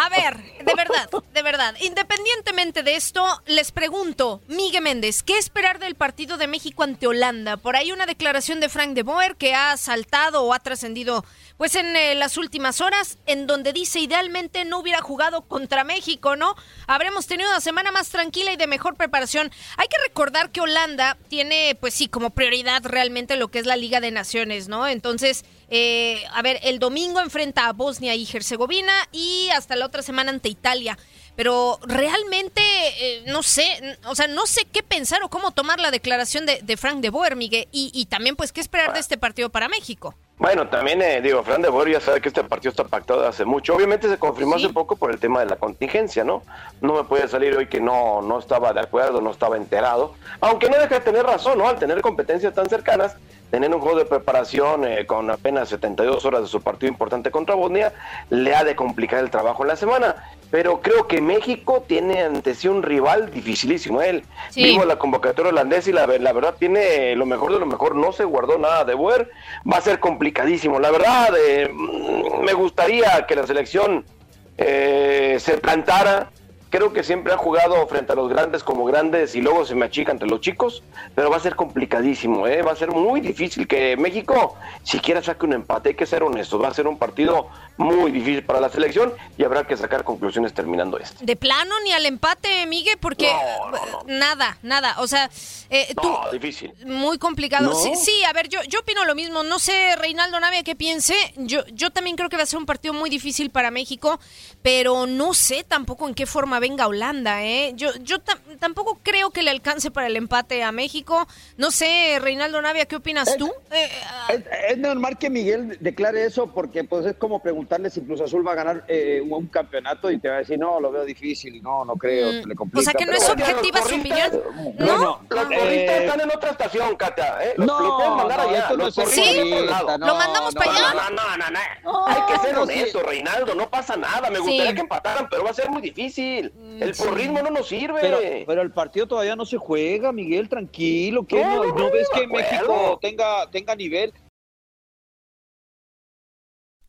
a ver, de verdad, de verdad, independientemente de esto, les pregunto, Miguel Méndez, ¿qué esperar del partido de México ante Holanda? Por ahí una declaración de Frank de Boer que ha saltado o ha trascendido pues en eh, las últimas horas, en donde dice idealmente no hubiera jugado contra México, ¿no? Habremos tenido una semana más tranquila y de mejor preparación. Hay que recordar que Holanda tiene, pues sí, como prioridad realmente lo que es la Liga de Naciones, ¿no? Entonces, eh, a ver, el domingo enfrenta a Bosnia y Herzegovina y hasta la otra semana ante Italia. Pero realmente, eh, no sé, o sea, no sé qué pensar o cómo tomar la declaración de, de Frank de Boer, Miguel, y, y también, pues, qué esperar de este partido para México. Bueno, también eh, digo, Fran de Boer ya sabe que este partido está pactado hace mucho. Obviamente se confirmó hace poco por el tema de la contingencia, ¿no? No me puede salir hoy que no, no estaba de acuerdo, no estaba enterado. Aunque no deja de tener razón, ¿no? Al tener competencias tan cercanas, tener un juego de preparación eh, con apenas 72 horas de su partido importante contra Bosnia, le ha de complicar el trabajo en la semana. Pero creo que México tiene ante sí un rival dificilísimo. Él Sí. vivo la convocatoria holandesa y la, la verdad tiene lo mejor de lo mejor. No se guardó nada de Boer. Va a ser complicadísimo. La verdad, eh, mm, me gustaría que la selección eh, se plantara. Creo que siempre ha jugado frente a los grandes como grandes y luego se me achica entre los chicos, pero va a ser complicadísimo, ¿eh? va a ser muy difícil que México siquiera saque un empate, hay que ser honestos, va a ser un partido muy difícil para la selección y habrá que sacar conclusiones terminando este. De plano ni al empate, Miguel, porque nada, nada. O sea, eh, tú. Difícil. Muy complicado. ¿No? Sí, sí, a ver, yo, yo opino lo mismo. No sé, Reinaldo Navia, qué piense. Yo, yo también creo que va a ser un partido muy difícil para México, pero no sé tampoco en qué forma venga Holanda, ¿eh? Yo, yo tam- tampoco creo que le alcance para el empate a México. No sé, Reinaldo Navia, ¿qué opinas tú? Eh, Es, es normal que Miguel declare eso porque pues es como preguntarle si Cruz Azul va a ganar eh, un, un campeonato y te va a decir, no, lo veo difícil, no, no creo, Mm, se le complica. o sea que no pero es objetiva su opinión. Bueno, Los eh, están en otra estación, Katia. ¿eh? Los, No, lo pueden mandar no, allá. esto no Los es Sí, en otro lado. no, lo mandamos no, para allá. No, no, no, no. No, Hay que ser no, sí. honesto, Reinaldo, no pasa nada. Me Sí. gustaría que empataran, pero va a ser muy difícil. El sí. porrismo no nos sirve. Pero, pero el partido todavía no se juega, Miguel, tranquilo, que No, no, no, no ves que acuerdo. México tenga, tenga nivel.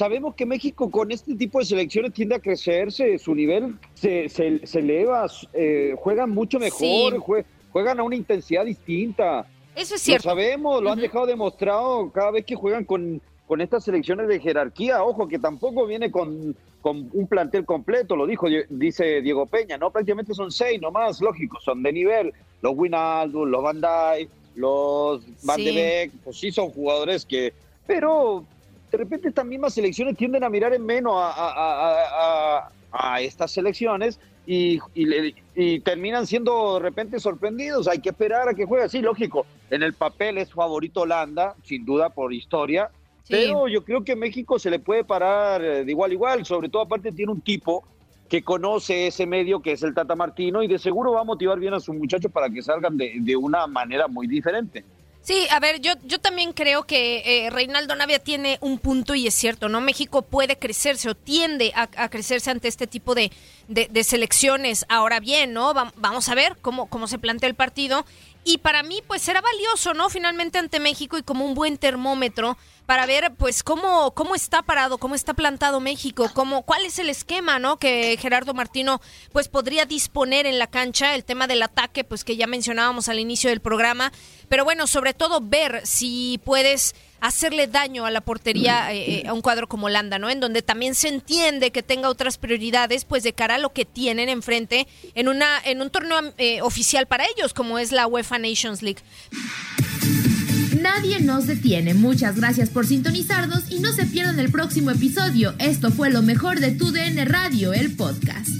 Sabemos que México con este tipo de selecciones tiende a crecerse, su nivel se, se, se eleva, eh, juegan mucho mejor, jue- juegan a una intensidad distinta. Eso es cierto. Lo sabemos, lo han dejado demostrado cada vez que juegan con, con estas selecciones de jerarquía. Ojo, que tampoco viene con, con un plantel completo, lo dijo, dice Diego Peña, ¿no? Prácticamente son seis nomás, lógico, son de nivel. Los Winaldo, los Van Dijk, los Van de. Beek, pues sí son jugadores que... Pero de repente estas mismas selecciones tienden a mirar en menos a, a- a- a- a estas selecciones y, y le- y terminan siendo de repente sorprendidos. Hay que esperar a que juegue. Sí, lógico, en el papel es favorito Holanda, sin duda por historia, pero yo creo que México se le puede parar eh, de igual a igual, sobre todo aparte tiene un tipo que conoce ese medio que es el Tata Martino y de seguro va a motivar bien a sus muchachos para que salgan de, de una manera muy diferente. Sí, a ver, yo, yo también creo que eh, Reinaldo Navia tiene un punto y es cierto, ¿no? México puede crecerse o tiende a, crecerse ante este tipo de, de- selecciones. Ahora bien, ¿no? Va- vamos a ver cómo, cómo se plantea el partido. Y para mí, pues será valioso, ¿no? Finalmente ante México y como un buen termómetro para ver, pues, cómo, cómo está parado, cómo está plantado México, cómo, cuál es el esquema, ¿no? Que Gerardo Martino, pues, podría disponer en la cancha, el tema del ataque, pues, que ya mencionábamos al inicio del programa. Pero bueno, sobre todo ver si puedes hacerle daño a la portería eh, eh, a un cuadro como Holanda, ¿no? En donde también se entiende que tenga otras prioridades, pues de cara a lo que tienen enfrente en una en un torneo eh, oficial para ellos, como es la UEFA Nations League. Nadie nos detiene. Muchas gracias por sintonizarnos y no se pierdan el próximo episodio. Esto fue lo mejor de tu DN Radio, el podcast.